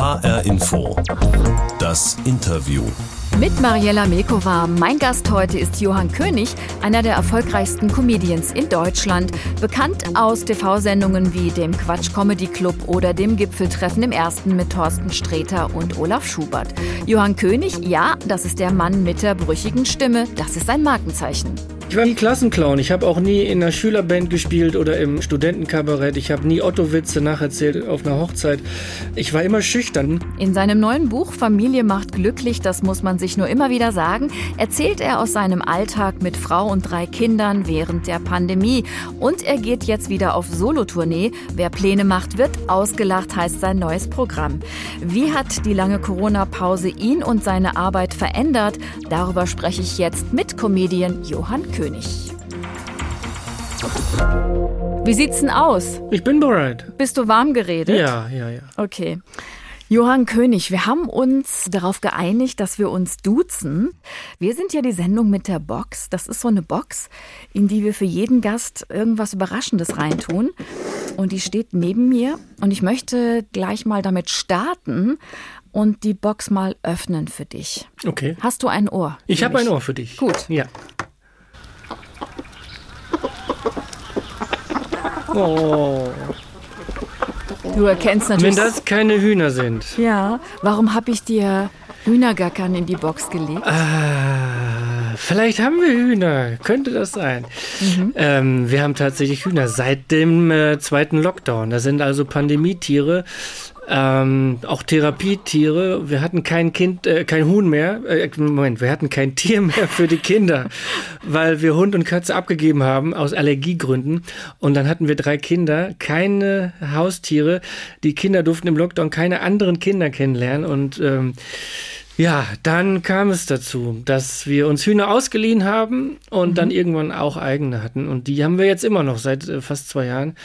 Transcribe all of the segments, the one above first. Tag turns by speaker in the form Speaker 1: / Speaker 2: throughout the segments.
Speaker 1: HR Info. Das Interview.
Speaker 2: Mit Mariella Mekova. Mein Gast heute ist Johann König, einer der erfolgreichsten Comedians in Deutschland. Bekannt aus TV-Sendungen wie dem Quatsch Comedy Club oder dem Gipfeltreffen im Ersten mit Thorsten Sträter und Olaf Schubert. Johann König, ja, das ist der Mann mit der brüchigen Stimme. Das ist sein Markenzeichen.
Speaker 3: Ich war nie Klassenclown. Ich habe auch nie in einer Schülerband gespielt oder im Studentenkabarett. Ich habe nie Otto-Witze nacherzählt auf einer Hochzeit. Ich war immer schüchtern.
Speaker 2: In seinem neuen Buch Familie macht glücklich, das muss man sich nur immer wieder sagen, erzählt er aus seinem Alltag mit Frau und drei Kindern während der Pandemie. Und er geht jetzt wieder auf Solotournee. Wer Pläne macht, wird ausgelacht, heißt sein neues Programm. Wie hat die lange Corona-Pause ihn und seine Arbeit verändert? Darüber spreche ich jetzt mit Comedian Johann König. König. Wie sieht's denn aus?
Speaker 3: Ich bin bereit.
Speaker 2: Bist du warm geredet?
Speaker 3: Ja, ja, ja.
Speaker 2: Okay. Johann König, wir haben uns darauf geeinigt, dass wir uns duzen. Wir sind ja die Sendung mit der Box. Das ist so eine Box, in die wir für jeden Gast irgendwas Überraschendes reintun. Und die steht neben mir. Und ich möchte gleich mal damit starten und die Box mal öffnen für dich.
Speaker 3: Okay.
Speaker 2: Hast du ein Ohr?
Speaker 3: Ich habe ein Ohr für dich.
Speaker 2: Gut.
Speaker 3: Ja. Oh.
Speaker 2: Du erkennst natürlich.
Speaker 3: Wenn das keine Hühner sind.
Speaker 2: Ja, warum habe ich dir Hühnergackern in die Box gelegt?
Speaker 3: Ah, vielleicht haben wir Hühner. Könnte das sein? Mhm. Ähm, wir haben tatsächlich Hühner seit dem äh, zweiten Lockdown. Das sind also Pandemietiere ähm, auch Therapietiere. Wir hatten kein Kind, äh, kein Huhn mehr. Äh, Moment, wir hatten kein Tier mehr für die Kinder, weil wir Hund und Katze abgegeben haben aus Allergiegründen. Und dann hatten wir drei Kinder, keine Haustiere. Die Kinder durften im Lockdown keine anderen Kinder kennenlernen und ähm, ja, dann kam es dazu, dass wir uns Hühner ausgeliehen haben und mhm. dann irgendwann auch eigene hatten. Und die haben wir jetzt immer noch seit äh, fast zwei Jahren.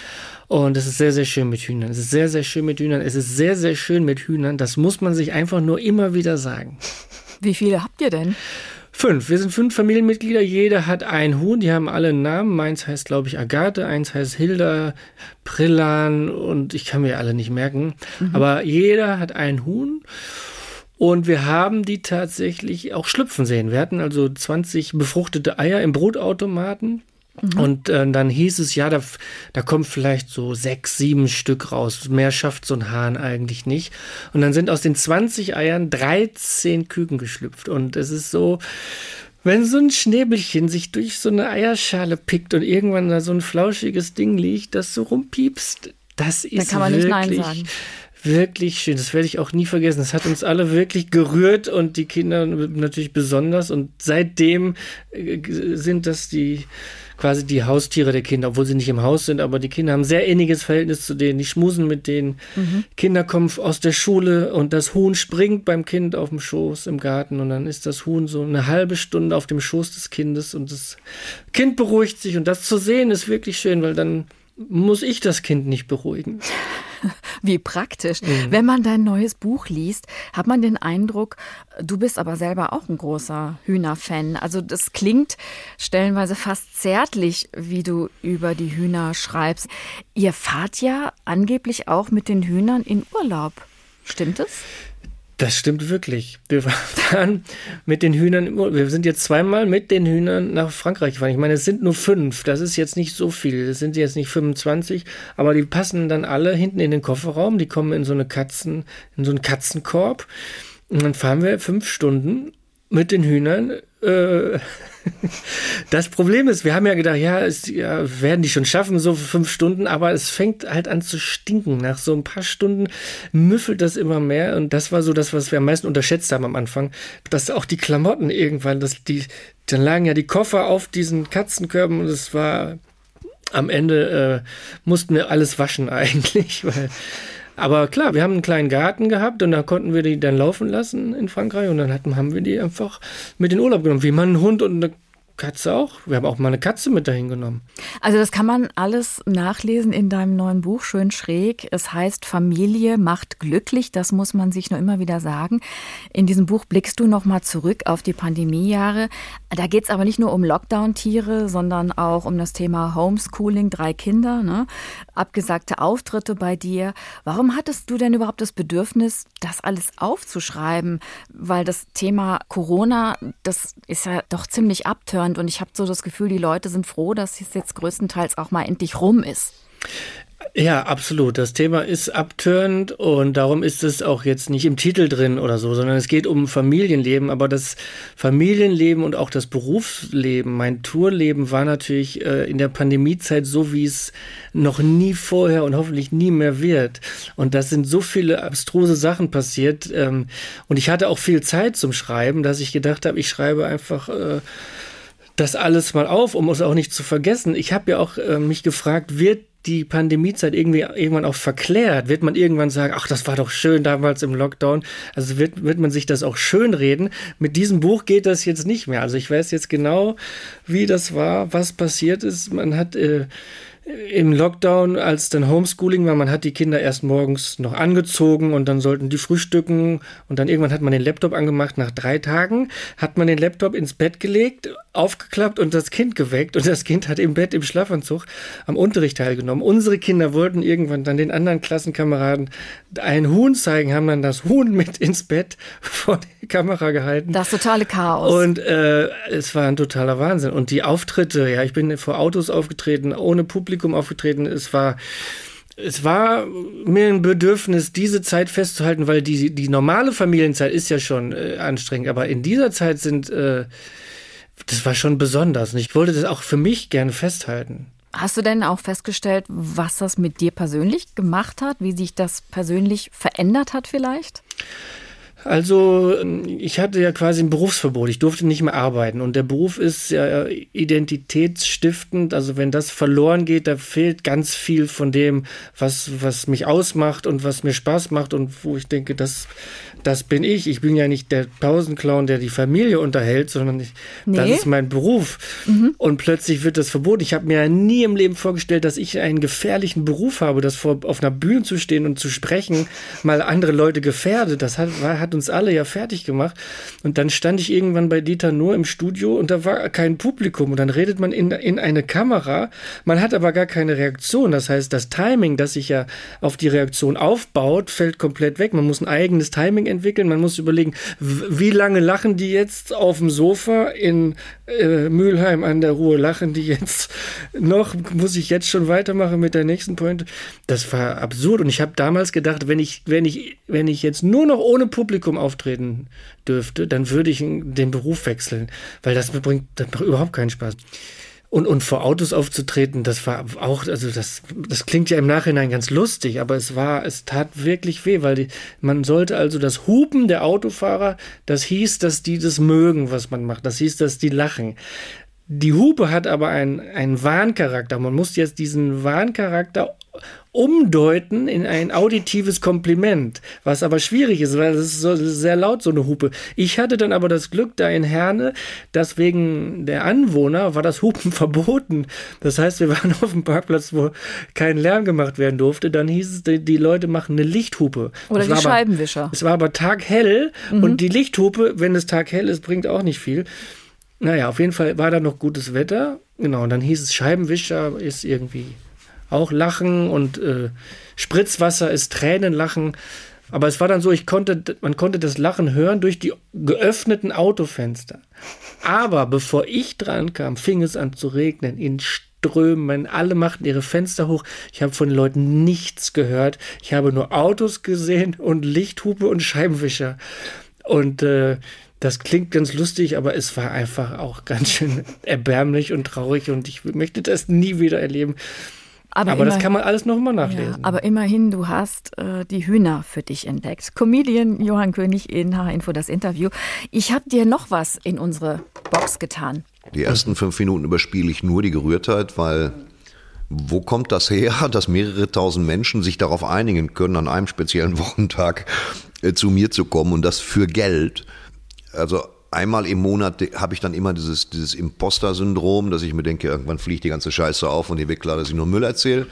Speaker 3: Und es ist sehr, sehr schön mit Hühnern. Es ist sehr, sehr schön mit Hühnern. Es ist sehr, sehr schön mit Hühnern. Das muss man sich einfach nur immer wieder sagen.
Speaker 2: Wie viele habt ihr denn?
Speaker 3: Fünf. Wir sind fünf Familienmitglieder. Jeder hat ein Huhn. Die haben alle einen Namen. Meins heißt, glaube ich, Agathe. Eins heißt Hilda, Prillan und ich kann mir alle nicht merken. Mhm. Aber jeder hat ein Huhn. Und wir haben die tatsächlich auch schlüpfen sehen. Wir hatten also 20 befruchtete Eier im Brotautomaten. Mhm. Und äh, dann hieß es, ja, da, da kommt vielleicht so sechs, sieben Stück raus. Mehr schafft so ein Hahn eigentlich nicht. Und dann sind aus den 20 Eiern 13 Küken geschlüpft. Und es ist so, wenn so ein Schnäbelchen sich durch so eine Eierschale pickt und irgendwann da so ein flauschiges Ding liegt, das so rumpiepst, das ist
Speaker 2: da kann man
Speaker 3: wirklich,
Speaker 2: nicht Nein sagen
Speaker 3: wirklich schön. Das werde ich auch nie vergessen. Das hat uns alle wirklich gerührt und die Kinder natürlich besonders. Und seitdem äh, sind das die quasi die Haustiere der Kinder, obwohl sie nicht im Haus sind, aber die Kinder haben ein sehr inniges Verhältnis zu denen. Die schmusen mit denen. Mhm. Kinder kommen aus der Schule und das Huhn springt beim Kind auf dem Schoß im Garten und dann ist das Huhn so eine halbe Stunde auf dem Schoß des Kindes und das Kind beruhigt sich und das zu sehen ist wirklich schön, weil dann muss ich das Kind nicht beruhigen.
Speaker 2: Wie praktisch. Mhm. Wenn man dein neues Buch liest, hat man den Eindruck, du bist aber selber auch ein großer Hühnerfan. Also das klingt stellenweise fast zärtlich, wie du über die Hühner schreibst. Ihr fahrt ja angeblich auch mit den Hühnern in Urlaub. Stimmt es?
Speaker 3: Das stimmt wirklich. Wir waren mit den Hühnern, wir sind jetzt zweimal mit den Hühnern nach Frankreich gefahren. Ich meine, es sind nur fünf, das ist jetzt nicht so viel, es sind jetzt nicht 25, aber die passen dann alle hinten in den Kofferraum, die kommen in so eine Katzen, in so einen Katzenkorb. Und dann fahren wir fünf Stunden mit den Hühnern äh, das Problem ist, wir haben ja gedacht, ja, es, ja, werden die schon schaffen, so fünf Stunden, aber es fängt halt an zu stinken. Nach so ein paar Stunden müffelt das immer mehr und das war so das, was wir am meisten unterschätzt haben am Anfang, dass auch die Klamotten irgendwann, dass die, dann lagen ja die Koffer auf diesen Katzenkörben und es war am Ende äh, mussten wir alles waschen eigentlich, weil aber klar, wir haben einen kleinen Garten gehabt und da konnten wir die dann laufen lassen in Frankreich und dann hatten, haben wir die einfach mit in Urlaub genommen, wie man einen Hund und eine Katze auch. Wir haben auch mal eine Katze mit dahin genommen.
Speaker 2: Also das kann man alles nachlesen in deinem neuen Buch, schön schräg. Es heißt Familie macht glücklich, das muss man sich nur immer wieder sagen. In diesem Buch blickst du nochmal zurück auf die Pandemiejahre. Da geht es aber nicht nur um Lockdown-Tiere, sondern auch um das Thema Homeschooling, drei Kinder, ne? abgesagte Auftritte bei dir. Warum hattest du denn überhaupt das Bedürfnis, das alles aufzuschreiben? Weil das Thema Corona, das ist ja doch ziemlich abtörend und ich habe so das Gefühl, die Leute sind froh, dass es jetzt größtenteils auch mal endlich rum ist.
Speaker 3: Ja, absolut. Das Thema ist abtörend und darum ist es auch jetzt nicht im Titel drin oder so, sondern es geht um Familienleben. Aber das Familienleben und auch das Berufsleben, mein Tourleben war natürlich äh, in der Pandemiezeit so, wie es noch nie vorher und hoffentlich nie mehr wird. Und da sind so viele abstruse Sachen passiert. Ähm, und ich hatte auch viel Zeit zum Schreiben, dass ich gedacht habe, ich schreibe einfach. Äh, das alles mal auf, um es auch nicht zu vergessen. Ich habe ja auch äh, mich gefragt, wird die Pandemiezeit irgendwie irgendwann auch verklärt? Wird man irgendwann sagen, ach, das war doch schön damals im Lockdown? Also wird, wird man sich das auch schön reden? Mit diesem Buch geht das jetzt nicht mehr. Also ich weiß jetzt genau, wie das war, was passiert ist. Man hat äh, im Lockdown, als dann Homeschooling war, man hat die Kinder erst morgens noch angezogen und dann sollten die frühstücken und dann irgendwann hat man den Laptop angemacht. Nach drei Tagen hat man den Laptop ins Bett gelegt, aufgeklappt und das Kind geweckt und das Kind hat im Bett im Schlafanzug am Unterricht teilgenommen. Unsere Kinder wollten irgendwann dann den anderen Klassenkameraden ein Huhn zeigen, haben dann das Huhn mit ins Bett vor die Kamera gehalten.
Speaker 2: Das totale Chaos.
Speaker 3: Und äh, es war ein totaler Wahnsinn. Und die Auftritte, ja, ich bin vor Autos aufgetreten, ohne Publikum Publikum aufgetreten. Es war es war mir ein Bedürfnis, diese Zeit festzuhalten, weil die, die normale Familienzeit ist ja schon äh, anstrengend, aber in dieser Zeit sind, äh, das war schon besonders. Und ich wollte das auch für mich gerne festhalten.
Speaker 2: Hast du denn auch festgestellt, was das mit dir persönlich gemacht hat, wie sich das persönlich verändert hat vielleicht?
Speaker 3: Also ich hatte ja quasi ein Berufsverbot. Ich durfte nicht mehr arbeiten. Und der Beruf ist ja identitätsstiftend. Also wenn das verloren geht, da fehlt ganz viel von dem, was, was mich ausmacht und was mir Spaß macht und wo ich denke, das, das bin ich. Ich bin ja nicht der Pausenclown, der die Familie unterhält, sondern ich, nee. das ist mein Beruf. Mhm. Und plötzlich wird das verboten. Ich habe mir ja nie im Leben vorgestellt, dass ich einen gefährlichen Beruf habe, das vor, auf einer Bühne zu stehen und zu sprechen, mal andere Leute gefährdet. Das hat, hat uns alle ja fertig gemacht. Und dann stand ich irgendwann bei Dieter nur im Studio und da war kein Publikum. Und dann redet man in, in eine Kamera. Man hat aber gar keine Reaktion. Das heißt, das Timing, das sich ja auf die Reaktion aufbaut, fällt komplett weg. Man muss ein eigenes Timing entwickeln. Man muss überlegen, wie lange lachen die jetzt auf dem Sofa in äh, Mülheim an der Ruhe? Lachen die jetzt noch? Muss ich jetzt schon weitermachen mit der nächsten Point? Das war absurd. Und ich habe damals gedacht, wenn ich, wenn ich, wenn ich jetzt nur noch ohne Publikum auftreten dürfte, dann würde ich den Beruf wechseln, weil das bringt, das macht überhaupt keinen Spaß. Und, und vor Autos aufzutreten, das war auch, also das, das klingt ja im Nachhinein ganz lustig, aber es war, es tat wirklich weh, weil die, man sollte also das Hupen der Autofahrer, das hieß, dass die das mögen, was man macht. Das hieß, dass die lachen. Die Hupe hat aber einen, einen Warncharakter. Man muss jetzt diesen Warncharakter umdeuten in ein auditives Kompliment, was aber schwierig ist, weil es ist so sehr laut, so eine Hupe. Ich hatte dann aber das Glück da in Herne, dass wegen der Anwohner war das Hupen verboten. Das heißt, wir waren auf dem Parkplatz, wo kein Lärm gemacht werden durfte. Dann hieß es, die, die Leute machen eine Lichthupe.
Speaker 2: Oder die Scheibenwischer.
Speaker 3: Aber, es war aber taghell mhm. und die Lichthupe, wenn es taghell ist, bringt auch nicht viel. Naja, auf jeden Fall war da noch gutes Wetter. Genau, und dann hieß es, Scheibenwischer ist irgendwie auch Lachen und äh, Spritzwasser ist Tränenlachen. Aber es war dann so, ich konnte, man konnte das Lachen hören durch die geöffneten Autofenster. Aber bevor ich dran kam, fing es an zu regnen in Strömen. Alle machten ihre Fenster hoch. Ich habe von den Leuten nichts gehört. Ich habe nur Autos gesehen und Lichthupe und Scheibenwischer. Und äh, das klingt ganz lustig, aber es war einfach auch ganz schön erbärmlich und traurig und ich möchte das nie wieder erleben. Aber, aber das kann man alles noch mal nachlesen. Ja,
Speaker 2: aber immerhin, du hast äh, die Hühner für dich entdeckt. Comedian Johann König in H-Info das Interview. Ich habe dir noch was in unsere Box getan.
Speaker 4: Die ersten fünf Minuten überspiele ich nur die Gerührtheit, weil wo kommt das her, dass mehrere tausend Menschen sich darauf einigen können, an einem speziellen Wochentag äh, zu mir zu kommen und das für Geld? Also einmal im Monat habe ich dann immer dieses, dieses Imposter-Syndrom, dass ich mir denke, irgendwann fliegt die ganze Scheiße auf und die wird klar, dass ich nur Müll erzähle.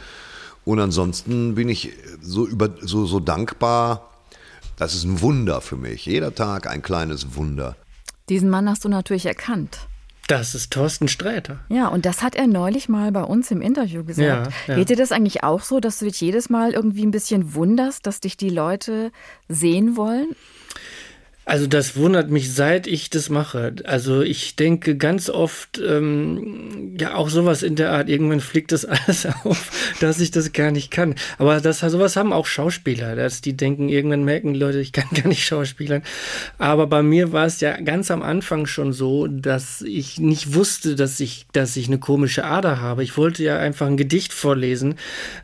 Speaker 4: Und ansonsten bin ich so, über, so, so dankbar. Das ist ein Wunder für mich. Jeder Tag ein kleines Wunder.
Speaker 2: Diesen Mann hast du natürlich erkannt.
Speaker 3: Das ist Thorsten Sträter.
Speaker 2: Ja, und das hat er neulich mal bei uns im Interview gesagt. Ja, ja. Geht dir das eigentlich auch so, dass du dich jedes Mal irgendwie ein bisschen wunderst, dass dich die Leute sehen wollen?
Speaker 3: Also das wundert mich, seit ich das mache. Also ich denke ganz oft, ähm, ja auch sowas in der Art, irgendwann fliegt das alles auf, dass ich das gar nicht kann. Aber das, sowas haben auch Schauspieler, dass die denken, irgendwann merken die Leute, ich kann gar nicht schauspielern. Aber bei mir war es ja ganz am Anfang schon so, dass ich nicht wusste, dass ich, dass ich eine komische Ader habe. Ich wollte ja einfach ein Gedicht vorlesen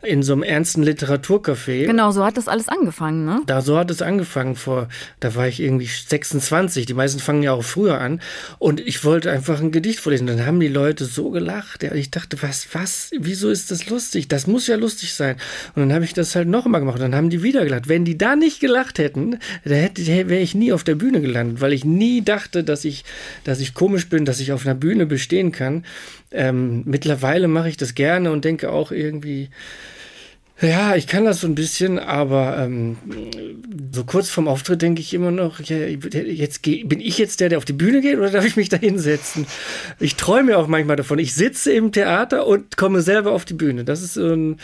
Speaker 3: in so einem ernsten Literaturcafé.
Speaker 2: Genau, so hat das alles angefangen, ne?
Speaker 3: Da so hat es angefangen vor, da war ich irgendwie 26. Die meisten fangen ja auch früher an. Und ich wollte einfach ein Gedicht vorlesen. Dann haben die Leute so gelacht. Ja, ich dachte, was, was, wieso ist das lustig? Das muss ja lustig sein. Und dann habe ich das halt noch mal gemacht. Dann haben die wieder gelacht. Wenn die da nicht gelacht hätten, da hätte, wäre ich nie auf der Bühne gelandet, weil ich nie dachte, dass ich, dass ich komisch bin, dass ich auf einer Bühne bestehen kann. Ähm, mittlerweile mache ich das gerne und denke auch irgendwie, ja, ich kann das so ein bisschen, aber ähm, so kurz vorm Auftritt denke ich immer noch, ja, jetzt geh, bin ich jetzt der, der auf die Bühne geht oder darf ich mich da hinsetzen? Ich träume auch manchmal davon. Ich sitze im Theater und komme selber auf die Bühne. Das ist so ein,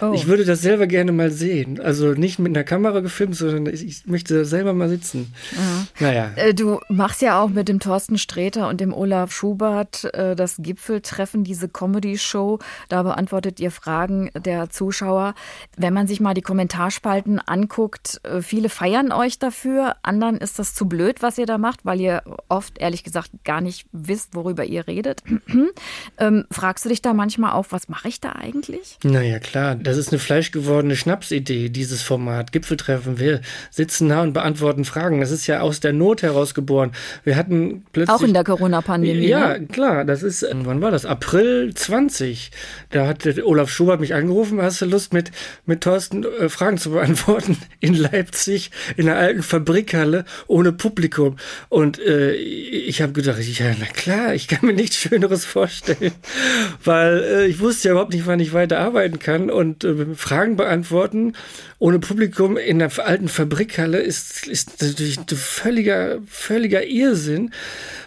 Speaker 3: Oh. Ich würde das selber gerne mal sehen. Also nicht mit einer Kamera gefilmt, sondern ich möchte da selber mal sitzen.
Speaker 2: Mhm. Naja. Äh, du machst ja auch mit dem Thorsten Sträter und dem Olaf Schubert äh, das Gipfeltreffen, diese Comedy-Show. Da beantwortet ihr Fragen der Zuschauer. Wenn man sich mal die Kommentarspalten anguckt, äh, viele feiern euch dafür. Anderen ist das zu blöd, was ihr da macht, weil ihr oft, ehrlich gesagt, gar nicht wisst, worüber ihr redet. ähm, fragst du dich da manchmal auch, was mache ich da eigentlich?
Speaker 3: Naja, klar. Das ist eine fleischgewordene Schnapsidee, dieses Format. Gipfeltreffen. Wir sitzen da und beantworten Fragen. Das ist ja aus der Not heraus geboren. Wir hatten plötzlich.
Speaker 2: Auch in der Corona-Pandemie.
Speaker 3: Ja, ne? klar. Das ist, wann war das? April 20. Da hat Olaf Schubert mich angerufen. Hast du Lust, mit, mit Thorsten äh, Fragen zu beantworten? In Leipzig, in einer alten Fabrikhalle, ohne Publikum. Und äh, ich habe gedacht, ja, na klar, ich kann mir nichts Schöneres vorstellen. Weil äh, ich wusste ja überhaupt nicht, wann ich weiter arbeiten kann. Und äh, Fragen beantworten ohne Publikum in der alten Fabrikhalle ist, ist natürlich ein völliger, völliger Irrsinn.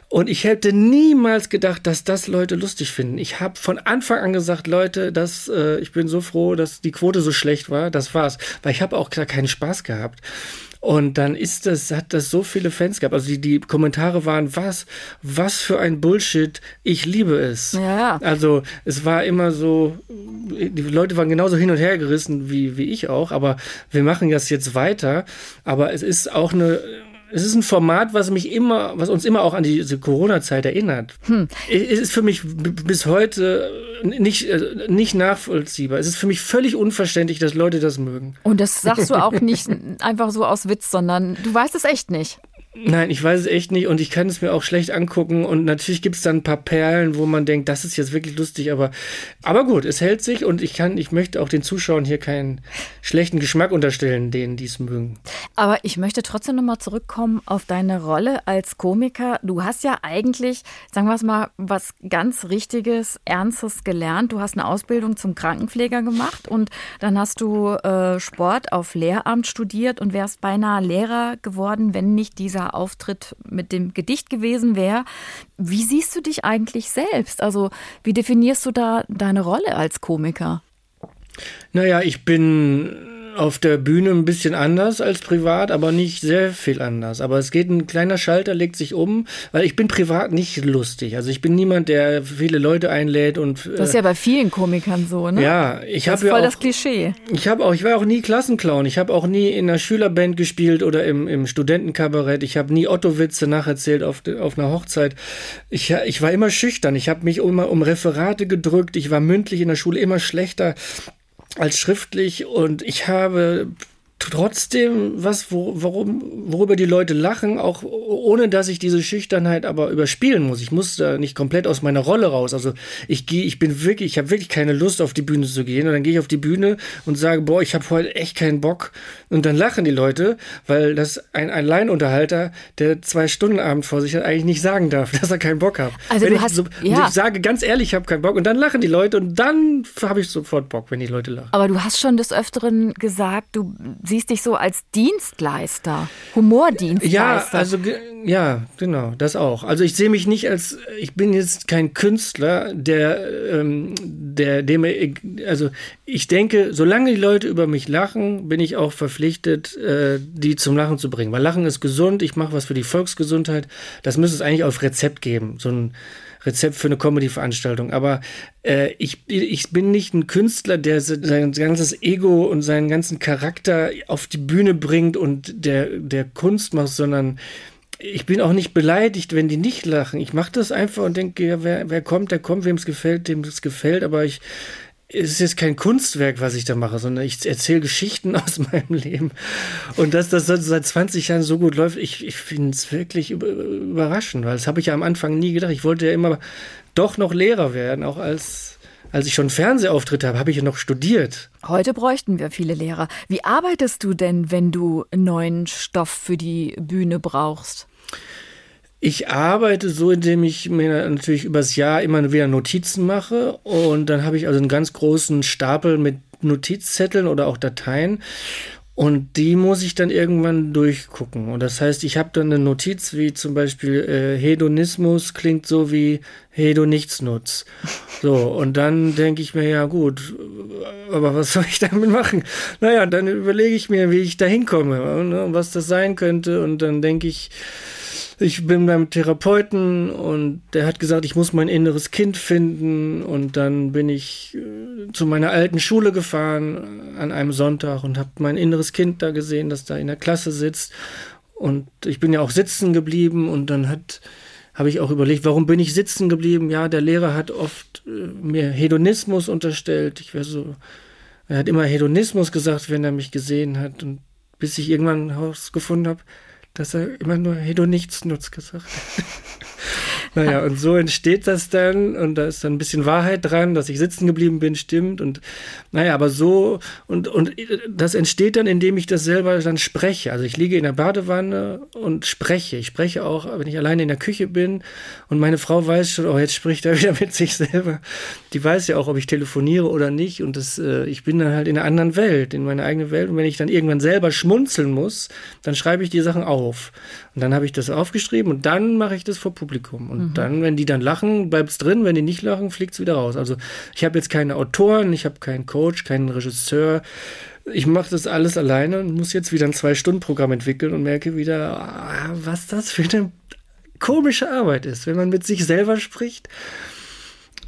Speaker 3: Und ich hätte niemals gedacht, dass das Leute lustig finden. Ich habe von Anfang an gesagt, Leute, dass, äh, ich bin so froh, dass die Quote so schlecht war. Das war's. Weil ich habe auch keinen Spaß gehabt. Und dann ist das, hat das so viele Fans gehabt. Also die, die Kommentare waren, was, was für ein Bullshit, ich liebe es.
Speaker 2: Ja.
Speaker 3: Also es war immer so, die Leute waren genauso hin und her gerissen wie, wie ich auch, aber wir machen das jetzt weiter. Aber es ist auch eine es ist ein Format, was mich immer, was uns immer auch an diese Corona-Zeit erinnert. Hm. Es ist für mich bis heute nicht, äh, nicht nachvollziehbar. Es ist für mich völlig unverständlich, dass Leute das mögen.
Speaker 2: Und das sagst du auch nicht einfach so aus Witz, sondern du weißt es echt nicht.
Speaker 3: Nein, ich weiß es echt nicht und ich kann es mir auch schlecht angucken und natürlich gibt es dann ein paar Perlen, wo man denkt, das ist jetzt wirklich lustig, aber, aber gut, es hält sich und ich kann, ich möchte auch den Zuschauern hier keinen schlechten Geschmack unterstellen, denen die es mögen.
Speaker 2: Aber ich möchte trotzdem nochmal zurückkommen auf deine Rolle als Komiker. Du hast ja eigentlich, sagen wir es mal, was ganz Richtiges, Ernstes gelernt. Du hast eine Ausbildung zum Krankenpfleger gemacht und dann hast du äh, Sport auf Lehramt studiert und wärst beinahe Lehrer geworden, wenn nicht dieser dieser Auftritt mit dem Gedicht gewesen wäre. Wie siehst du dich eigentlich selbst? Also wie definierst du da deine Rolle als Komiker?
Speaker 3: Naja, ich bin auf der Bühne ein bisschen anders als privat, aber nicht sehr viel anders. Aber es geht ein kleiner Schalter, legt sich um, weil ich bin privat nicht lustig. Also ich bin niemand, der viele Leute einlädt und.
Speaker 2: Das ist ja bei vielen Komikern so, ne?
Speaker 3: Ja, ich habe
Speaker 2: ja
Speaker 3: voll auch,
Speaker 2: das Klischee.
Speaker 3: Ich habe auch, ich war auch nie Klassenclown. Ich habe auch nie in einer Schülerband gespielt oder im, im Studentenkabarett. Ich habe nie Otto-Witze nacherzählt auf, auf einer Hochzeit. Ich, ich war immer schüchtern. Ich habe mich immer um Referate gedrückt. Ich war mündlich in der Schule immer schlechter als schriftlich und ich habe trotzdem was, wo, worum, worüber die Leute lachen, auch ohne dass ich diese Schüchternheit aber überspielen muss. Ich muss da nicht komplett aus meiner Rolle raus. Also ich gehe, ich bin wirklich, ich habe wirklich keine Lust auf die Bühne zu gehen und dann gehe ich auf die Bühne und sage, boah, ich habe heute echt keinen Bock und dann lachen die Leute, weil das ein Alleinunterhalter, der zwei Stunden Abend vor sich hat, eigentlich nicht sagen darf, dass er keinen Bock hat.
Speaker 2: Also
Speaker 3: wenn
Speaker 2: du
Speaker 3: ich,
Speaker 2: hast,
Speaker 3: so,
Speaker 2: ja.
Speaker 3: ich sage ganz ehrlich, ich habe keinen Bock und dann lachen die Leute und dann habe ich sofort Bock, wenn die Leute lachen.
Speaker 2: Aber du hast schon des Öfteren gesagt, du siehst dich so als Dienstleister, Humordienstleister.
Speaker 3: Ja, also ja, genau, das auch. Also ich sehe mich nicht als, ich bin jetzt kein Künstler, der, ähm, der, dem, also ich denke, solange die Leute über mich lachen, bin ich auch verpflichtet, äh, die zum Lachen zu bringen. Weil Lachen ist gesund, ich mache was für die Volksgesundheit. Das müsste es eigentlich auf Rezept geben, so ein Rezept für eine Comedy-Veranstaltung. Aber äh, ich, ich bin nicht ein Künstler, der sein ganzes Ego und seinen ganzen Charakter auf die Bühne bringt und der, der Kunst macht, sondern ich bin auch nicht beleidigt, wenn die nicht lachen. Ich mache das einfach und denke, ja, wer, wer kommt, der kommt, wem es gefällt, dem es gefällt. Aber ich, ist jetzt kein Kunstwerk, was ich da mache, sondern ich erzähle Geschichten aus meinem Leben. Und dass das seit 20 Jahren so gut läuft, ich, ich finde es wirklich überraschend, weil das habe ich ja am Anfang nie gedacht. Ich wollte ja immer doch noch Lehrer werden, auch als als ich schon Fernsehauftritte habe, habe ich ja noch studiert.
Speaker 2: Heute bräuchten wir viele Lehrer. Wie arbeitest du denn, wenn du neuen Stoff für die Bühne brauchst?
Speaker 3: Ich arbeite so, indem ich mir natürlich übers Jahr immer wieder Notizen mache und dann habe ich also einen ganz großen Stapel mit Notizzetteln oder auch Dateien und die muss ich dann irgendwann durchgucken. Und das heißt, ich habe dann eine Notiz wie zum Beispiel äh, Hedonismus klingt so wie Hedonichtsnutz. So, und dann denke ich mir, ja gut, aber was soll ich damit machen? Naja, dann überlege ich mir, wie ich da hinkomme und was das sein könnte. Und dann denke ich, ich bin beim Therapeuten und der hat gesagt, ich muss mein inneres Kind finden und dann bin ich äh, zu meiner alten Schule gefahren an einem Sonntag und habe mein inneres Kind da gesehen, das da in der Klasse sitzt und ich bin ja auch sitzen geblieben und dann hat habe ich auch überlegt, warum bin ich sitzen geblieben? Ja, der Lehrer hat oft äh, mir Hedonismus unterstellt. Ich wäre so, er hat immer Hedonismus gesagt, wenn er mich gesehen hat und bis ich irgendwann herausgefunden habe, dass er immer nur Hedonichts-Nutz gesagt hat. naja, und so entsteht das dann und da ist dann ein bisschen Wahrheit dran, dass ich sitzen geblieben bin, stimmt und naja, aber so und, und das entsteht dann, indem ich das selber dann spreche. Also ich liege in der Badewanne und spreche. Ich spreche auch, wenn ich alleine in der Küche bin und meine Frau weiß schon, oh, jetzt spricht er wieder mit sich selber. Die weiß ja auch, ob ich telefoniere oder nicht und das, äh, ich bin dann halt in einer anderen Welt, in meiner eigenen Welt und wenn ich dann irgendwann selber schmunzeln muss, dann schreibe ich die Sachen auf. Und dann habe ich das aufgeschrieben und dann mache ich das vor Publikum. Und mhm. dann, wenn die dann lachen, bleibt es drin. Wenn die nicht lachen, fliegt es wieder raus. Also ich habe jetzt keine Autoren, ich habe keinen Coach, keinen Regisseur. Ich mache das alles alleine und muss jetzt wieder ein Zwei-Stunden-Programm entwickeln und merke wieder, ah, was das für eine komische Arbeit ist, wenn man mit sich selber spricht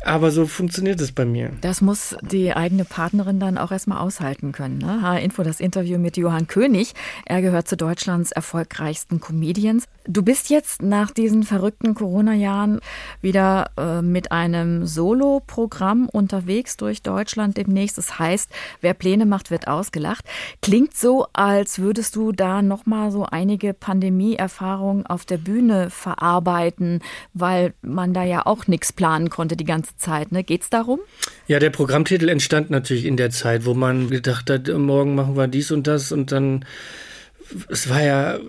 Speaker 3: aber so funktioniert es bei mir.
Speaker 2: Das muss die eigene Partnerin dann auch erstmal aushalten können. Ne? H-Info, das Interview mit Johann König. Er gehört zu Deutschlands erfolgreichsten Comedians. Du bist jetzt nach diesen verrückten Corona-Jahren wieder äh, mit einem Solo-Programm unterwegs durch Deutschland demnächst. Das heißt, wer Pläne macht, wird ausgelacht. Klingt so, als würdest du da nochmal so einige Pandemie-Erfahrungen auf der Bühne verarbeiten, weil man da ja auch nichts planen konnte die ganze Zeit. Ne? Geht es darum?
Speaker 3: Ja, der Programmtitel entstand natürlich in der Zeit, wo man gedacht hat, morgen machen wir dies und das und dann es war ja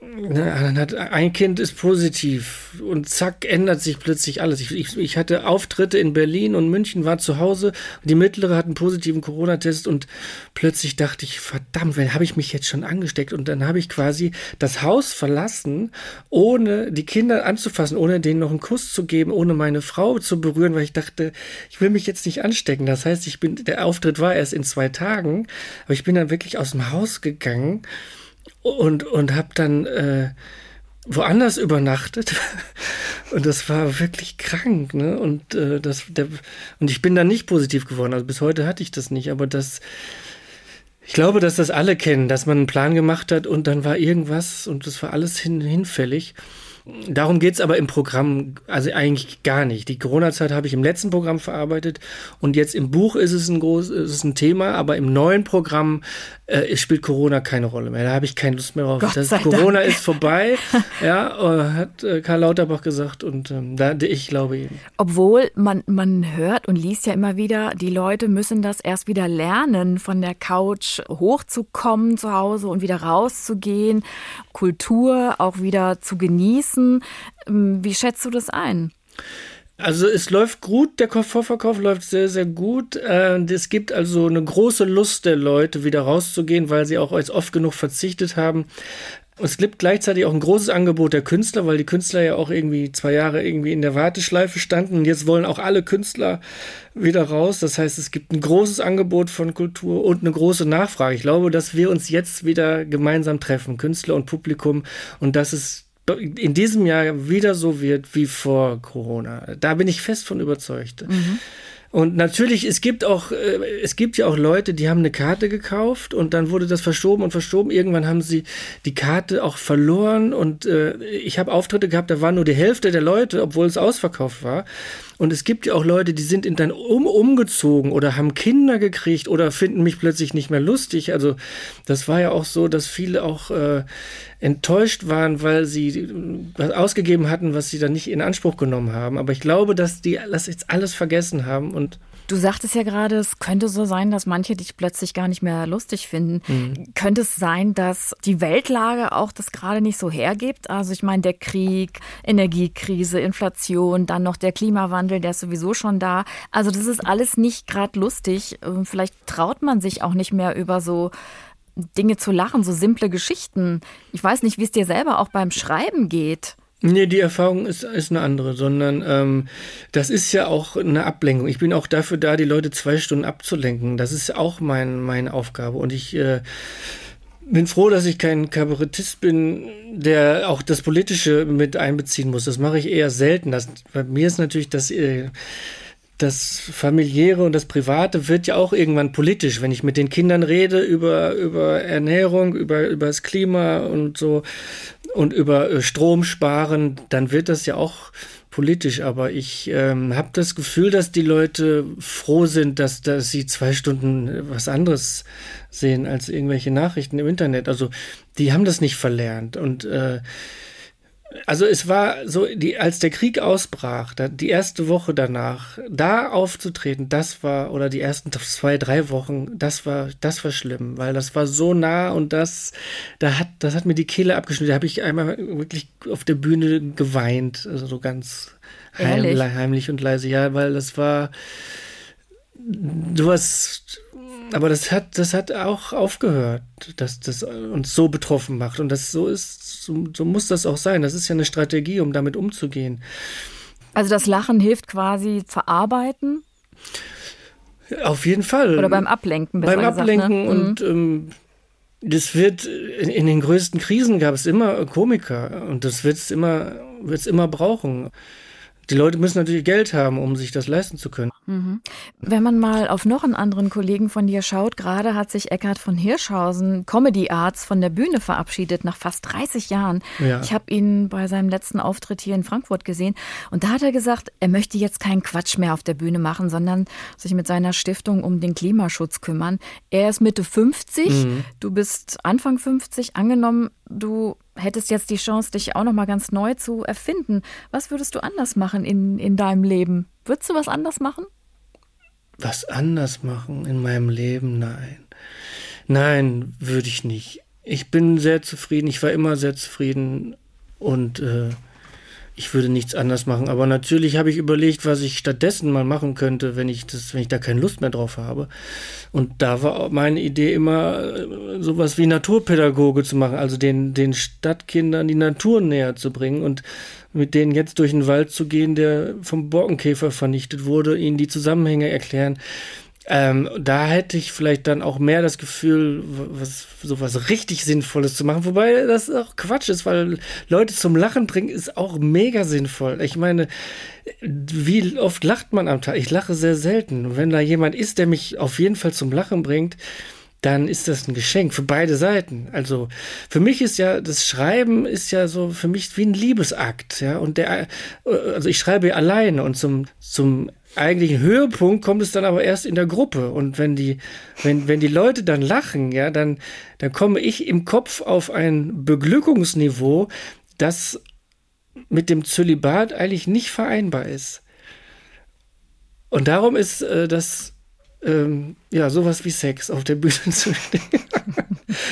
Speaker 3: dann hat ein Kind ist positiv und zack ändert sich plötzlich alles. Ich, ich, ich hatte Auftritte in Berlin und München, war zu Hause. Die mittlere hat einen positiven Corona-Test und plötzlich dachte ich, verdammt, wenn habe ich mich jetzt schon angesteckt? Und dann habe ich quasi das Haus verlassen, ohne die Kinder anzufassen, ohne denen noch einen Kuss zu geben, ohne meine Frau zu berühren, weil ich dachte, ich will mich jetzt nicht anstecken. Das heißt, ich bin, der Auftritt war erst in zwei Tagen, aber ich bin dann wirklich aus dem Haus gegangen und, und habe dann äh, woanders übernachtet. Und das war wirklich krank ne? Und äh, das der und ich bin dann nicht positiv geworden. Also bis heute hatte ich das nicht. Aber das ich glaube dass das alle kennen dass man einen Plan gemacht hat und dann war irgendwas und das war alles hin, hinfällig. Darum geht's aber im Programm also eigentlich gar nicht. Die Corona-Zeit habe ich im letzten Programm verarbeitet und jetzt im Buch ist es ein groß, ist es ein Thema, aber im neuen Programm äh, spielt Corona keine Rolle mehr. Da habe ich keine Lust mehr drauf. Das, Corona
Speaker 2: Dank.
Speaker 3: ist vorbei, ja, äh, hat äh, Karl Lauterbach gesagt und ähm, da, ich glaube eben.
Speaker 2: Obwohl man, man hört und liest ja immer wieder, die Leute müssen das erst wieder lernen, von der Couch hochzukommen zu Hause und wieder rauszugehen, Kultur auch wieder zu genießen. Ähm, Wie schätzt du das ein?
Speaker 3: Also es läuft gut, der Vorverkauf läuft sehr, sehr gut. Äh, Es gibt also eine große Lust der Leute, wieder rauszugehen, weil sie auch jetzt oft genug verzichtet haben. Es gibt gleichzeitig auch ein großes Angebot der Künstler, weil die Künstler ja auch irgendwie zwei Jahre irgendwie in der Warteschleife standen. Und jetzt wollen auch alle Künstler wieder raus. Das heißt, es gibt ein großes Angebot von Kultur und eine große Nachfrage. Ich glaube, dass wir uns jetzt wieder gemeinsam treffen, Künstler und Publikum, und dass es in diesem Jahr wieder so wird wie vor Corona. Da bin ich fest von überzeugt. Und natürlich, es gibt auch, äh, es gibt ja auch Leute, die haben eine Karte gekauft und dann wurde das verschoben und verschoben. Irgendwann haben sie die Karte auch verloren und äh, ich habe Auftritte gehabt, da war nur die Hälfte der Leute, obwohl es ausverkauft war. Und es gibt ja auch Leute, die sind in dann um, umgezogen oder haben Kinder gekriegt oder finden mich plötzlich nicht mehr lustig. Also das war ja auch so, dass viele auch äh, enttäuscht waren, weil sie äh, was ausgegeben hatten, was sie dann nicht in Anspruch genommen haben. Aber ich glaube, dass die das jetzt alles vergessen haben und
Speaker 2: Du sagtest ja gerade, es könnte so sein, dass manche dich plötzlich gar nicht mehr lustig finden. Könnte es sein, dass die Weltlage auch das gerade nicht so hergibt? Also ich meine, der Krieg, Energiekrise, Inflation, dann noch der Klimawandel, der ist sowieso schon da. Also das ist alles nicht gerade lustig. Ähm, Vielleicht traut man sich auch nicht mehr über so Dinge zu lachen, so simple Geschichten. Ich weiß nicht, wie es dir selber auch beim Schreiben geht.
Speaker 3: Nee, die Erfahrung ist, ist eine andere, sondern ähm, das ist ja auch eine Ablenkung. Ich bin auch dafür da, die Leute zwei Stunden abzulenken. Das ist auch mein, meine Aufgabe. Und ich äh, bin froh, dass ich kein Kabarettist bin, der auch das Politische mit einbeziehen muss. Das mache ich eher selten. Das, bei mir ist natürlich das. Äh, das familiäre und das private wird ja auch irgendwann politisch, wenn ich mit den Kindern rede über über Ernährung, über über das Klima und so und über äh, Strom sparen, dann wird das ja auch politisch. Aber ich ähm, habe das Gefühl, dass die Leute froh sind, dass, dass sie zwei Stunden was anderes sehen als irgendwelche Nachrichten im Internet. Also die haben das nicht verlernt und äh, also es war so, die, als der Krieg ausbrach, da, die erste Woche danach, da aufzutreten, das war, oder die ersten zwei, drei Wochen, das war, das war schlimm, weil das war so nah und das, da hat, das hat mir die Kehle abgeschnitten. Da habe ich einmal wirklich auf der Bühne geweint, also so ganz heim,
Speaker 2: Ehrlich?
Speaker 3: heimlich und leise, ja, weil das war, du hast, aber das hat, das hat auch aufgehört, dass das uns so betroffen macht. Und das so ist, so, so muss das auch sein. Das ist ja eine Strategie, um damit umzugehen.
Speaker 2: Also das Lachen hilft quasi verarbeiten
Speaker 3: Auf jeden Fall.
Speaker 2: oder beim Ablenken.
Speaker 3: Beim
Speaker 2: gesagt,
Speaker 3: Ablenken
Speaker 2: ne?
Speaker 3: und ähm, das wird in, in den größten Krisen gab es immer Komiker und das wird es immer, wird's immer brauchen. Die Leute müssen natürlich Geld haben, um sich das leisten zu können.
Speaker 2: Wenn man mal auf noch einen anderen Kollegen von dir schaut, gerade hat sich Eckhard von Hirschhausen, Comedy Arts, von der Bühne verabschiedet nach fast 30 Jahren.
Speaker 3: Ja.
Speaker 2: Ich habe ihn bei seinem letzten Auftritt hier in Frankfurt gesehen und da hat er gesagt, er möchte jetzt keinen Quatsch mehr auf der Bühne machen, sondern sich mit seiner Stiftung um den Klimaschutz kümmern. Er ist Mitte 50, du bist Anfang 50, angenommen, du hättest jetzt die Chance, dich auch noch mal ganz neu zu erfinden. Was würdest du anders machen in, in deinem Leben? Würdest du was anders machen?
Speaker 3: Was anders machen in meinem Leben? Nein. Nein, würde ich nicht. Ich bin sehr zufrieden. Ich war immer sehr zufrieden und äh, ich würde nichts anders machen. Aber natürlich habe ich überlegt, was ich stattdessen mal machen könnte, wenn ich das, wenn ich da keine Lust mehr drauf habe. Und da war meine Idee immer, äh, sowas wie Naturpädagoge zu machen, also den, den Stadtkindern die Natur näher zu bringen und mit denen jetzt durch den Wald zu gehen, der vom Borkenkäfer vernichtet wurde, ihnen die Zusammenhänge erklären. Ähm, da hätte ich vielleicht dann auch mehr das Gefühl, was, sowas richtig Sinnvolles zu machen. Wobei das auch Quatsch ist, weil Leute zum Lachen bringen ist auch mega sinnvoll. Ich meine, wie oft lacht man am Tag? Ich lache sehr selten. Wenn da jemand ist, der mich auf jeden Fall zum Lachen bringt, dann ist das ein Geschenk für beide Seiten. Also für mich ist ja das Schreiben ist ja so für mich wie ein Liebesakt, ja. Und der, also ich schreibe alleine und zum zum eigentlichen Höhepunkt kommt es dann aber erst in der Gruppe. Und wenn die, wenn, wenn die Leute dann lachen, ja, dann, dann komme ich im Kopf auf ein Beglückungsniveau, das mit dem Zölibat eigentlich nicht vereinbar ist. Und darum ist äh, das ähm, ja sowas wie Sex auf der Bühne zu stehen.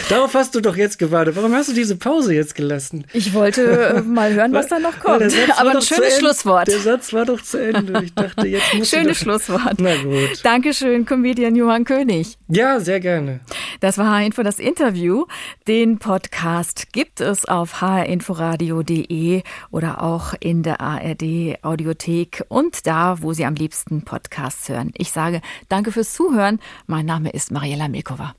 Speaker 3: Darauf hast du doch jetzt gewartet. Warum hast du diese Pause jetzt gelassen?
Speaker 2: Ich wollte äh, mal hören, was da noch kommt. Aber ein schönes Schlusswort.
Speaker 3: Der Satz war doch zu Ende. Ich dachte, jetzt muss
Speaker 2: Schönes Schlusswort.
Speaker 3: Na gut.
Speaker 2: Dankeschön, Comedian Johann König.
Speaker 3: Ja, sehr gerne.
Speaker 2: Das war HR-Info das Interview. Den Podcast gibt es auf hrinforadio.de oder auch in der ARD Audiothek und da, wo Sie am liebsten Podcasts hören. Ich sage danke fürs Zuhören. Mein Name ist Mariella Milkova.